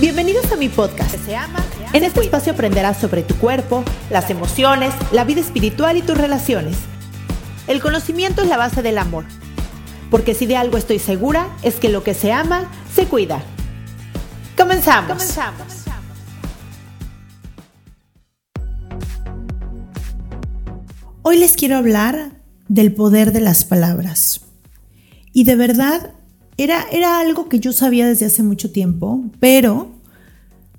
Bienvenidos a mi podcast. En este espacio aprenderás sobre tu cuerpo, las emociones, la vida espiritual y tus relaciones. El conocimiento es la base del amor. Porque si de algo estoy segura es que lo que se ama se cuida. Comenzamos. Comenzamos. Hoy les quiero hablar del poder de las palabras. Y de verdad, era, era algo que yo sabía desde hace mucho tiempo, pero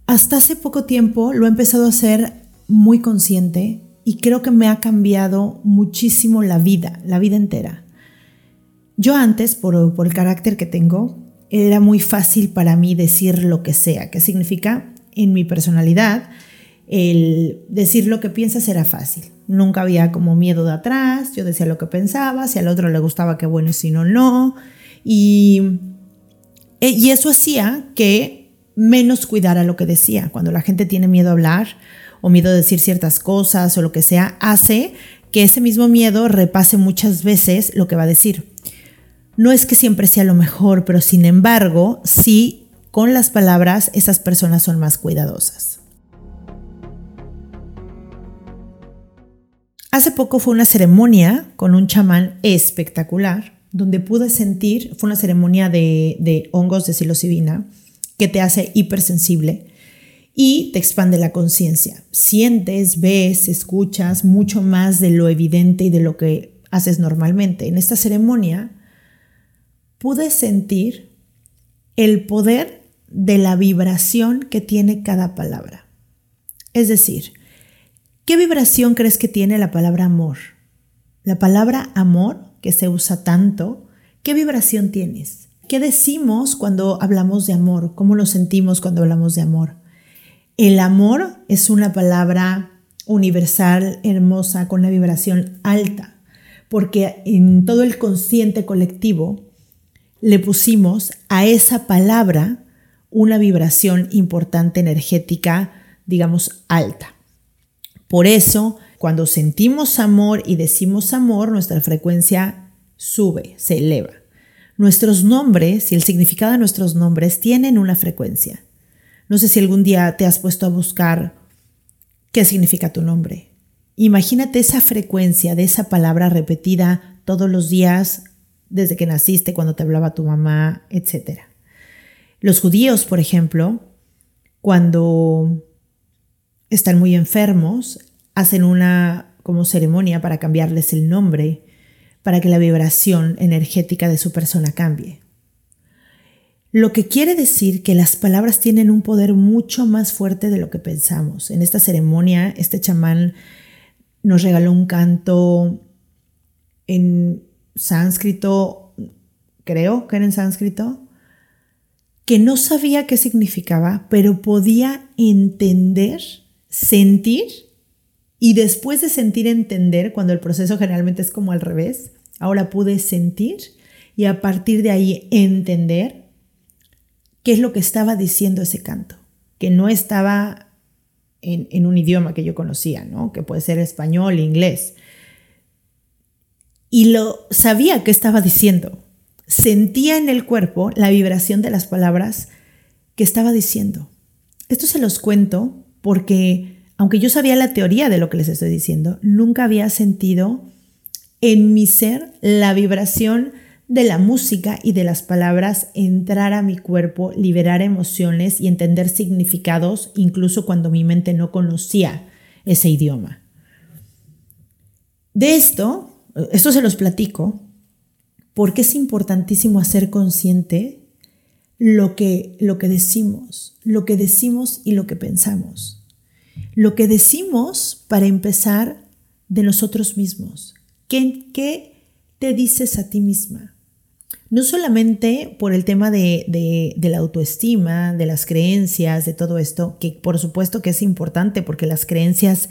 hasta hace poco tiempo lo he empezado a hacer muy consciente y creo que me ha cambiado muchísimo la vida, la vida entera. Yo antes, por, por el carácter que tengo, era muy fácil para mí decir lo que sea. ¿Qué significa? En mi personalidad, el decir lo que piensas era fácil. Nunca había como miedo de atrás, yo decía lo que pensaba, si al otro le gustaba qué bueno y si no, no. Y, eh, y eso hacía que menos cuidara lo que decía. Cuando la gente tiene miedo a hablar o miedo a decir ciertas cosas o lo que sea, hace que ese mismo miedo repase muchas veces lo que va a decir. No es que siempre sea lo mejor, pero sin embargo, sí, con las palabras esas personas son más cuidadosas. Hace poco fue una ceremonia con un chamán espectacular, donde pude sentir, fue una ceremonia de, hongos de psilocibina, que te hace hipersensible y te expande la conciencia. Sientes, ves, escuchas mucho más de lo evidente y de lo que haces normalmente. En esta ceremonia pude sentir el poder de la vibración que tiene cada palabra. Es decir, ¿Qué vibración crees que tiene la palabra amor? La palabra amor, que se usa tanto, ¿qué vibración tienes? ¿Qué decimos cuando hablamos de amor? ¿Cómo lo sentimos cuando hablamos de amor? El amor es una palabra universal, hermosa, con una vibración alta, porque en todo el consciente colectivo le pusimos a esa palabra una vibración importante energética, digamos, alta. Por eso, cuando sentimos amor y decimos amor, nuestra frecuencia sube, se eleva. Nuestros nombres y el significado de nuestros nombres tienen una frecuencia. No sé si algún día te has puesto a buscar qué significa tu nombre. Imagínate esa frecuencia de esa palabra repetida todos los días desde que naciste, cuando te hablaba tu mamá, etc. Los judíos, por ejemplo, cuando están muy enfermos, hacen una como ceremonia para cambiarles el nombre, para que la vibración energética de su persona cambie. Lo que quiere decir que las palabras tienen un poder mucho más fuerte de lo que pensamos. En esta ceremonia, este chamán nos regaló un canto en sánscrito, creo que era en sánscrito, que no sabía qué significaba, pero podía entender sentir y después de sentir entender, cuando el proceso generalmente es como al revés, ahora pude sentir y a partir de ahí entender qué es lo que estaba diciendo ese canto, que no estaba en, en un idioma que yo conocía, ¿no? que puede ser español, inglés. Y lo sabía que estaba diciendo. Sentía en el cuerpo la vibración de las palabras que estaba diciendo. Esto se los cuento porque aunque yo sabía la teoría de lo que les estoy diciendo, nunca había sentido en mi ser la vibración de la música y de las palabras entrar a mi cuerpo, liberar emociones y entender significados, incluso cuando mi mente no conocía ese idioma. De esto, esto se los platico, porque es importantísimo hacer consciente lo que, lo que decimos, lo que decimos y lo que pensamos. Lo que decimos para empezar de nosotros mismos. ¿Qué, ¿Qué te dices a ti misma? no solamente por el tema de, de, la autoestima, de las creencias, de todo esto, que por supuesto que es importante porque las creencias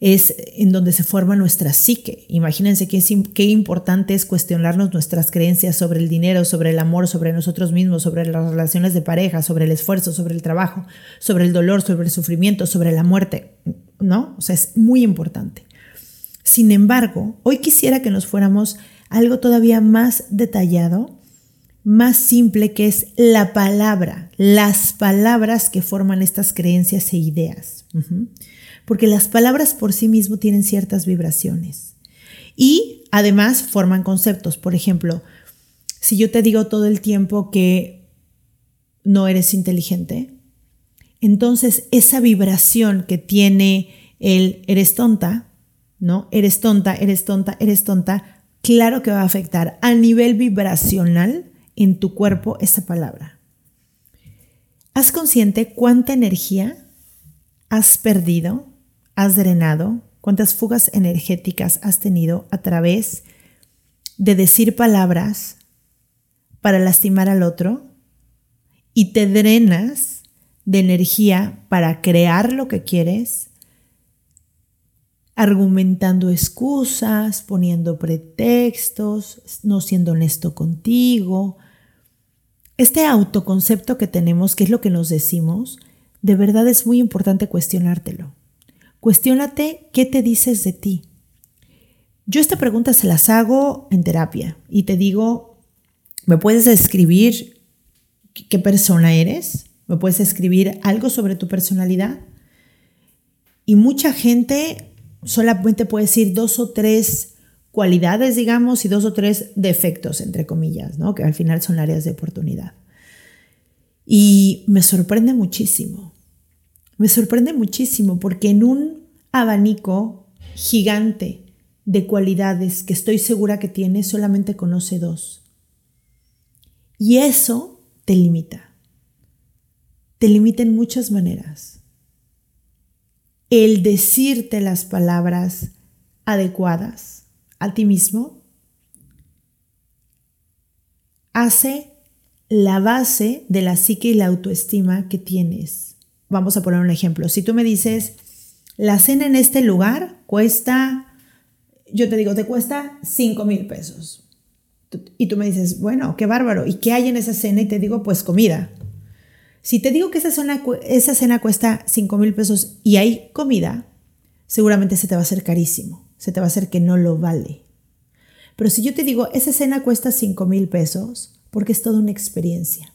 es en donde se forma nuestra psique. Imagínense qué, qué importante es cuestionarnos nuestras creencias sobre el dinero, sobre el amor, sobre nosotros mismos, sobre las relaciones de pareja, sobre el esfuerzo, sobre el trabajo, sobre el dolor, sobre el sufrimiento, sobre la muerte. ¿No? O sea, es muy importante. Sin embargo, hoy quisiera que nos fuéramos algo todavía más detallado, más simple, que es la palabra, las palabras que forman estas creencias e ideas. Porque las palabras por sí mismo tienen ciertas vibraciones. Y además forman conceptos. Por ejemplo, si yo te digo todo el tiempo que no eres inteligente, entonces esa vibración que tiene el eres tonta, ¿no? Eres tonta, eres tonta, eres tonta, claro que va a afectar a nivel vibracional en tu cuerpo esa palabra. Haz consciente cuánta energía has perdido, has drenado, cuántas fugas energéticas has tenido a través de decir palabras para lastimar al otro y te drenas de energía para crear lo que quieres argumentando excusas, poniendo pretextos, no siendo honesto contigo. Este autoconcepto que tenemos, que es lo que nos decimos, de verdad es muy importante cuestionártelo. Cuestiónate qué te dices de ti. Yo esta pregunta se las hago en terapia y te digo, ¿me puedes escribir qué persona eres? ¿Me puedes escribir algo sobre tu personalidad? Y mucha gente solamente puede decir dos o tres cualidades, digamos, y dos o tres defectos, entre comillas, ¿no? que al final son áreas de oportunidad. Y me sorprende muchísimo, me sorprende muchísimo porque en un abanico gigante de cualidades que estoy segura que tiene, solamente conoce dos. Y eso te limita. Te limita en muchas maneras el decirte las palabras adecuadas a ti mismo hace la base de la psique y la autoestima que tienes. Vamos a poner un ejemplo. Si tú me dices, la cena en este lugar cuesta, yo te digo, te cuesta 5 mil pesos. Y tú me dices, bueno, qué bárbaro. ¿Y qué hay en esa cena? Y te digo, pues comida. Si te digo que esa, esa cena cuesta 5 mil pesos y hay comida, seguramente se te va a hacer carísimo, se te va a hacer que no lo vale. Pero si yo te digo, esa cena cuesta 5 mil pesos, porque es toda una experiencia.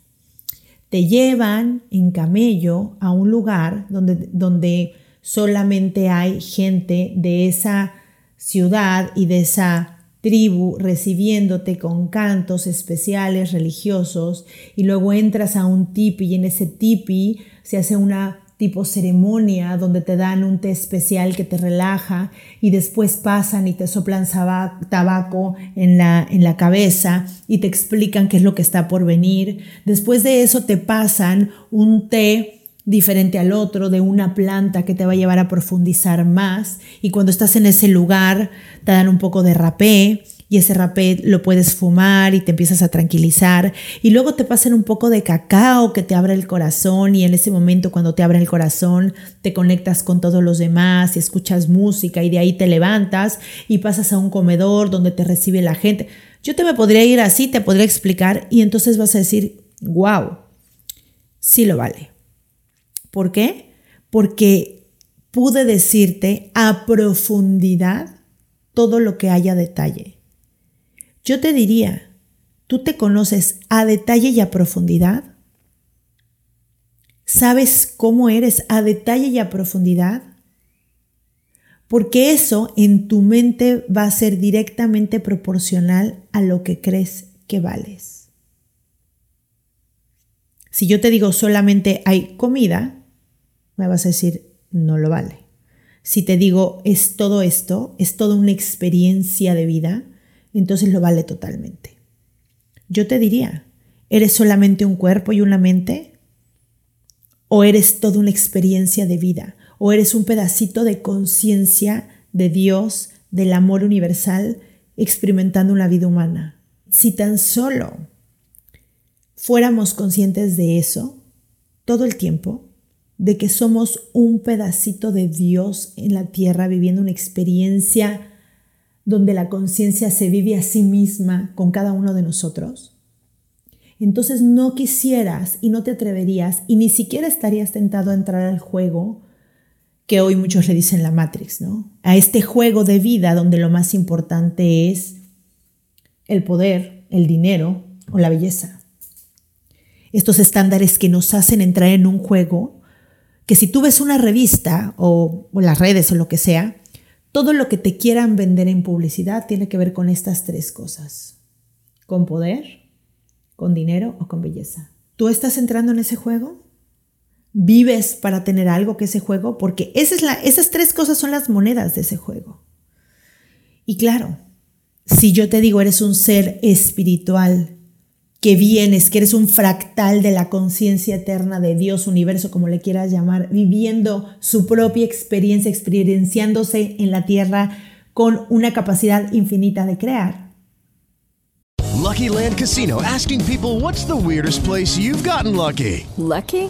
Te llevan en camello a un lugar donde, donde solamente hay gente de esa ciudad y de esa tribu recibiéndote con cantos especiales religiosos y luego entras a un tipi y en ese tipi se hace una tipo ceremonia donde te dan un té especial que te relaja y después pasan y te soplan tabaco en la, en la cabeza y te explican qué es lo que está por venir. Después de eso te pasan un té diferente al otro, de una planta que te va a llevar a profundizar más. Y cuando estás en ese lugar, te dan un poco de rapé y ese rapé lo puedes fumar y te empiezas a tranquilizar. Y luego te pasan un poco de cacao que te abre el corazón y en ese momento cuando te abre el corazón te conectas con todos los demás y escuchas música y de ahí te levantas y pasas a un comedor donde te recibe la gente. Yo te me podría ir así, te podría explicar y entonces vas a decir, wow, sí lo vale. ¿Por qué? Porque pude decirte a profundidad todo lo que haya detalle. Yo te diría, ¿tú te conoces a detalle y a profundidad? ¿Sabes cómo eres a detalle y a profundidad? Porque eso en tu mente va a ser directamente proporcional a lo que crees que vales. Si yo te digo solamente hay comida, me vas a decir, no lo vale. Si te digo, es todo esto, es toda una experiencia de vida, entonces lo vale totalmente. Yo te diría, ¿eres solamente un cuerpo y una mente? ¿O eres toda una experiencia de vida? ¿O eres un pedacito de conciencia de Dios, del amor universal, experimentando una vida humana? Si tan solo fuéramos conscientes de eso todo el tiempo, de que somos un pedacito de Dios en la tierra viviendo una experiencia donde la conciencia se vive a sí misma con cada uno de nosotros, entonces no quisieras y no te atreverías y ni siquiera estarías tentado a entrar al juego que hoy muchos le dicen la Matrix, ¿no? A este juego de vida donde lo más importante es el poder, el dinero o la belleza. Estos estándares que nos hacen entrar en un juego que si tú ves una revista o, las redes o lo que sea, todo lo que te quieran vender en publicidad tiene que ver con estas tres cosas. Con poder, con dinero o con belleza. ¿Tú estás entrando en ese juego? ¿Vives para tener algo que ese juego? Porque esas tres cosas son las monedas de ese juego. Y claro, si yo te digo eres un ser espiritual, que vienes, que eres un fractal de la conciencia eterna de Dios, universo, como le quieras llamar, viviendo su propia experiencia, experienciándose en la tierra con una capacidad infinita de crear, Lucky Land Casino asking people what's the weirdest place you've gotten lucky? Lucky?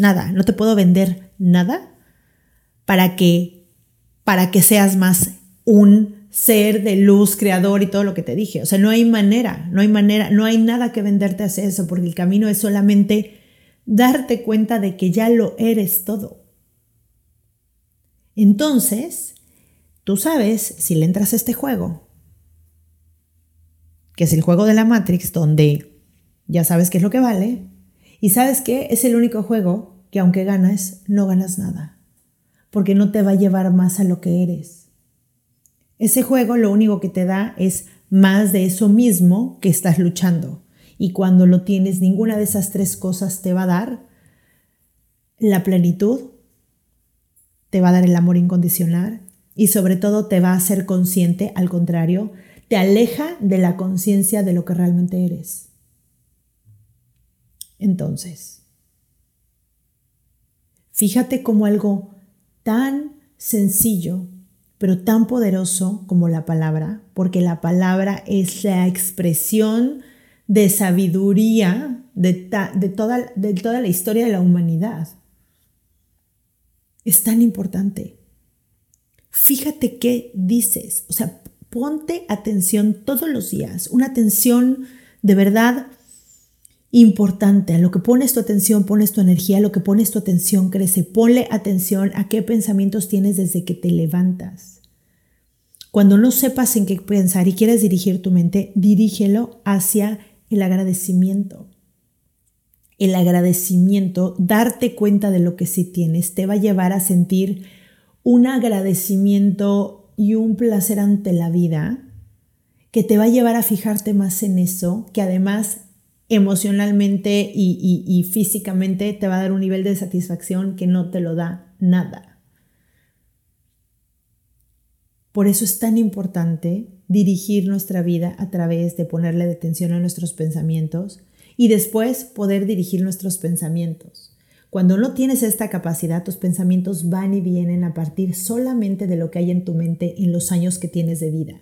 Nada. No te puedo vender nada para que, para que seas más un ser de luz, creador y todo lo que te dije. O sea, no hay manera, no hay manera, no hay nada que venderte hacia eso, porque el camino es solamente darte cuenta de que ya lo eres todo. Entonces, tú sabes, si le entras a este juego, que es el juego de la Matrix, donde ya sabes qué es lo que vale, y sabes que es el único juego que aunque ganas, no ganas nada, porque no te va a llevar más a lo que eres. Ese juego lo único que te da es más de eso mismo que estás luchando. Y cuando lo tienes, ninguna de esas tres cosas te va a dar la plenitud, te va a dar el amor incondicional y sobre todo te va a hacer consciente, al contrario, te aleja de la conciencia de lo que realmente eres. Entonces, fíjate como algo tan sencillo, pero tan poderoso como la palabra, porque la palabra es la expresión de sabiduría de, toda, de toda la historia de la humanidad. Es tan importante. Fíjate qué dices, o sea, ponte atención todos los días, una atención de verdad importante. A lo que pones tu atención, pones tu energía, a lo que pones tu atención crece. Ponle atención a qué pensamientos tienes desde que te levantas. Cuando no sepas en qué pensar y quieres dirigir tu mente, dirígelo hacia el agradecimiento. El agradecimiento, darte cuenta de lo que sí tienes, te va a llevar a sentir un agradecimiento y un placer ante la vida que te va a llevar a fijarte más en eso, que además emocionalmente y, físicamente te va a dar un nivel de satisfacción que no te lo da nada. Por eso es tan importante dirigir nuestra vida a través de ponerle atención a nuestros pensamientos y después poder dirigir nuestros pensamientos. Cuando no tienes esta capacidad, tus pensamientos van y vienen a partir solamente de lo que hay en tu mente en los años que tienes de vida.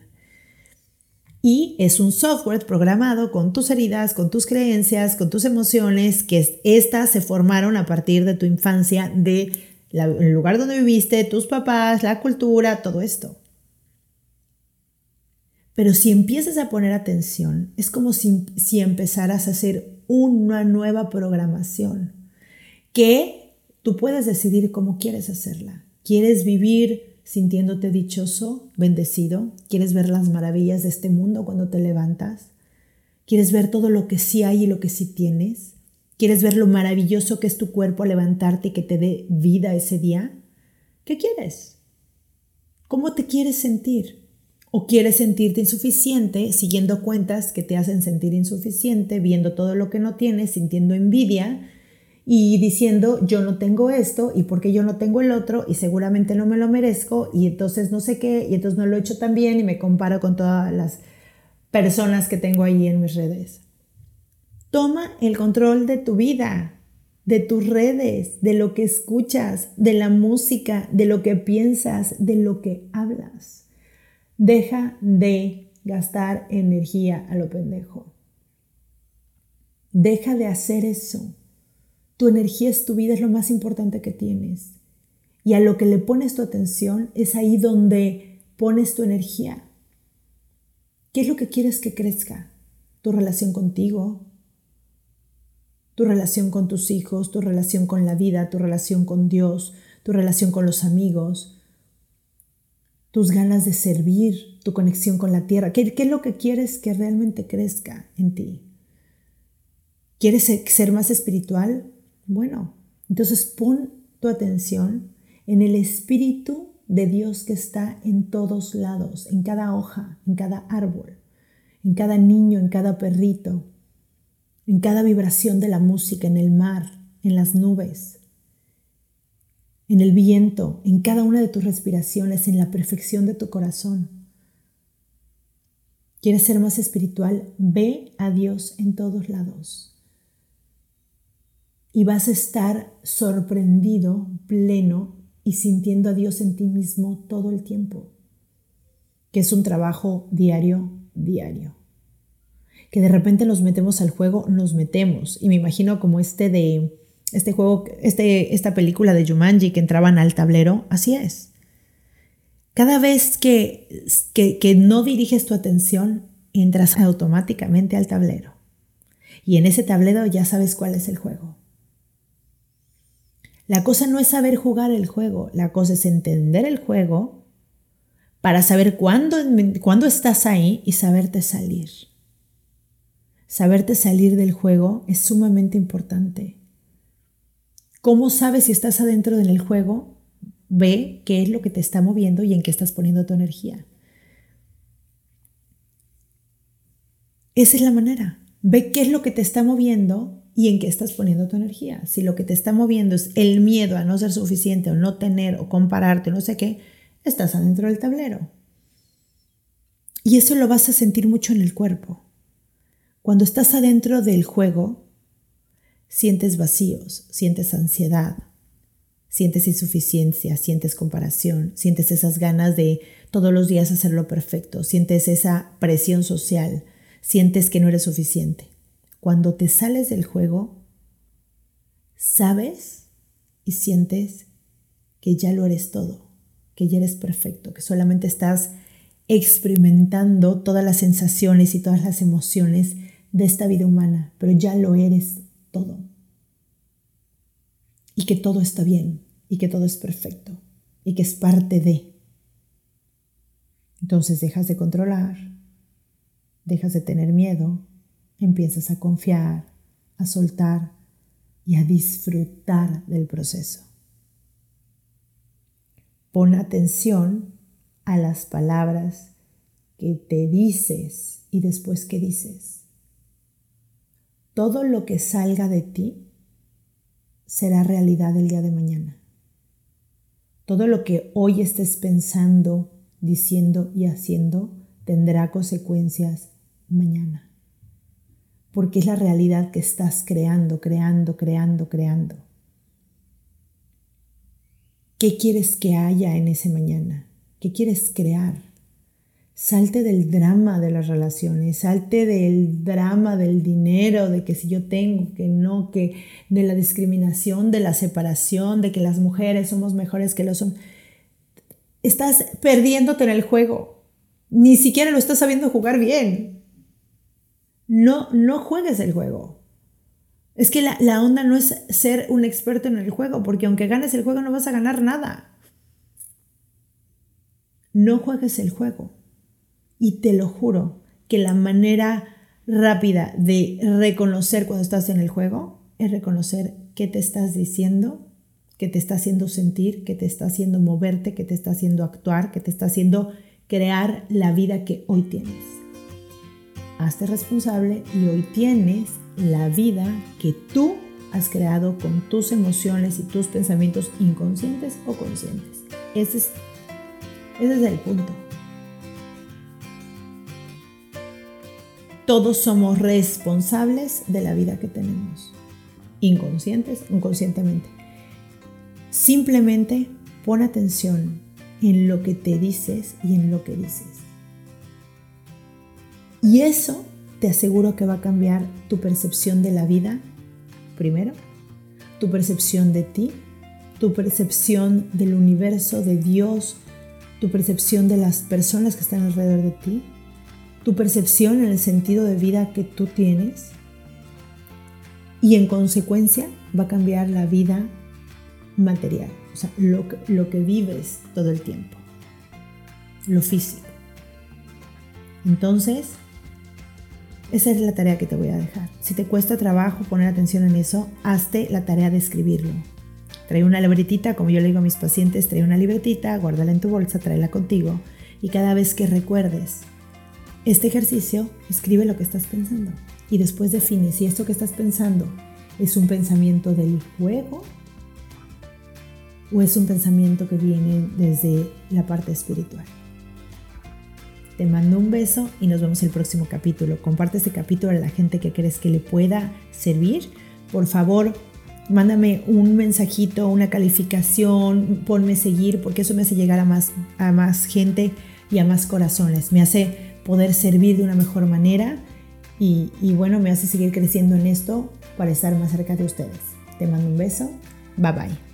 Y es un software programado con tus heridas, con tus creencias, con tus emociones, que estas se formaron a partir de tu infancia, de el lugar donde viviste, tus papás, la cultura, todo esto. Pero si empiezas a poner atención, es como si, si empezaras a hacer una nueva programación que tú puedes decidir cómo quieres hacerla. ¿Quieres vivir sintiéndote dichoso, bendecido? ¿Quieres ver las maravillas de este mundo cuando te levantas? ¿Quieres ver todo lo que sí hay y lo que sí tienes? ¿Quieres ver lo maravilloso que es tu cuerpo al levantarte y que te dé vida ese día? ¿Qué quieres? ¿Cómo te quieres sentir? O quieres sentirte insuficiente siguiendo cuentas que te hacen sentir insuficiente, viendo todo lo que no tienes, sintiendo envidia y diciendo yo no tengo esto y porque yo no tengo el otro y seguramente no me lo merezco y entonces no sé qué y entonces no lo he hecho tan bien y me comparo con todas las personas que tengo ahí en mis redes. Toma el control de tu vida, de tus redes, de lo que escuchas, de la música, de lo que piensas, de lo que hablas. Deja de gastar energía a lo pendejo. Deja de hacer eso. Tu energía es tu vida, es lo más importante que tienes. Y a lo que le pones tu atención es ahí donde pones tu energía. ¿Qué es lo que quieres que crezca? Tu relación contigo, tu relación con tus hijos, tu relación con la vida, tu relación con Dios, tu relación con los amigos, tus ganas de servir, tu conexión con la tierra. ¿Qué, es lo que quieres que realmente crezca en ti? ¿Quieres ser más espiritual? Bueno, entonces pon tu atención en el espíritu de Dios que está en todos lados, en cada hoja, en cada árbol, en cada niño, en cada perrito, en cada vibración de la música, en el mar, en las nubes, en el viento, en cada una de tus respiraciones, en la perfección de tu corazón. ¿Quieres ser más espiritual? Ve a Dios en todos lados. Y vas a estar sorprendido, pleno y sintiendo a Dios en ti mismo todo el tiempo. Que es un trabajo diario, diario. Que de repente nos metemos al juego, nos metemos. Y me imagino como este de este juego, este, esta película de Jumanji que entraban al tablero, así es. Cada vez que, que, que no diriges tu atención, entras automáticamente al tablero. Y en ese tablero ya sabes cuál es el juego. La cosa no es saber jugar el juego, la cosa es entender el juego para saber cuándo, cuándo estás ahí y saberte salir. Saberte salir del juego es sumamente importante. ¿Cómo sabes si estás adentro del juego? Ve qué es lo que te está moviendo y en qué estás poniendo tu energía. Esa es la manera. Ve qué es lo que te está moviendo y en qué estás poniendo tu energía. Si lo que te está moviendo es el miedo a no ser suficiente o no tener o compararte, no sé qué, estás adentro del tablero. Y eso lo vas a sentir mucho en el cuerpo. Cuando estás adentro del juego, sientes vacíos, sientes ansiedad, sientes insuficiencia, sientes comparación, sientes esas ganas de todos los días hacerlo perfecto, sientes esa presión social, sientes que no eres suficiente. Cuando te sales del juego, sabes y sientes que ya lo eres todo, que ya eres perfecto, que solamente estás experimentando todas las sensaciones y todas las emociones de esta vida humana, pero ya lo eres todo. Y que todo está bien, y que todo es perfecto, y que es parte de. Entonces dejas de controlar, dejas de tener miedo, empiezas a confiar, a soltar y a disfrutar del proceso. Pon atención a las palabras que te dices y después que dices todo lo que salga de ti será realidad el día de mañana. Todo lo que hoy estés pensando, diciendo y haciendo tendrá consecuencias mañana. Porque es la realidad que estás creando, creando, creando, creando. ¿Qué quieres que haya en ese mañana? ¿Qué quieres crear? Salte del drama de las relaciones, salte del drama del dinero, de que si yo tengo, que no, que de la discriminación, de la separación, de que las mujeres somos mejores que los hombres. Estás perdiéndote en el juego. Ni siquiera lo estás sabiendo jugar bien. No, no juegues el juego. Es que la, la onda no es ser un experto en el juego, porque aunque ganes el juego no vas a ganar nada. No juegues el juego. Y te lo juro que la manera rápida de reconocer cuando estás en el juego es reconocer qué te estás diciendo, qué te está haciendo sentir, qué te está haciendo moverte, qué te está haciendo actuar, qué te está haciendo crear la vida que hoy tienes. Hazte responsable y hoy tienes la vida que tú has creado con tus emociones y tus pensamientos inconscientes o conscientes. Ese es, ese es el punto. Todos somos responsables de la vida que tenemos, inconscientes, inconscientemente. Simplemente pon atención en lo que te dices y en lo que dices. Y eso te aseguro que va a cambiar tu percepción de la vida, primero, tu percepción de ti, tu percepción del universo, de Dios, tu percepción de las personas que están alrededor de ti, tu percepción en el sentido de vida que tú tienes y en consecuencia va a cambiar la vida material, o sea, lo que, vives todo el tiempo, lo físico. Entonces, esa es la tarea que te voy a dejar. Si te cuesta trabajo poner atención en eso, hazte la tarea de escribirlo. Trae una libretita, como yo le digo a mis pacientes, trae una libretita, guárdala en tu bolsa, tráela contigo y cada vez que recuerdes este ejercicio, escribe lo que estás pensando y después define si esto que estás pensando es un pensamiento del juego o es un pensamiento que viene desde la parte espiritual. Te mando un beso y nos vemos el próximo capítulo. Comparte este capítulo a la gente que crees que le pueda servir. Por favor, mándame un mensajito, una calificación, ponme seguir, porque eso me hace llegar a más, a más gente y a más corazones. Me hace poder servir de una mejor manera y, bueno, me hace seguir creciendo en esto para estar más cerca de ustedes. Te mando un beso. Bye bye.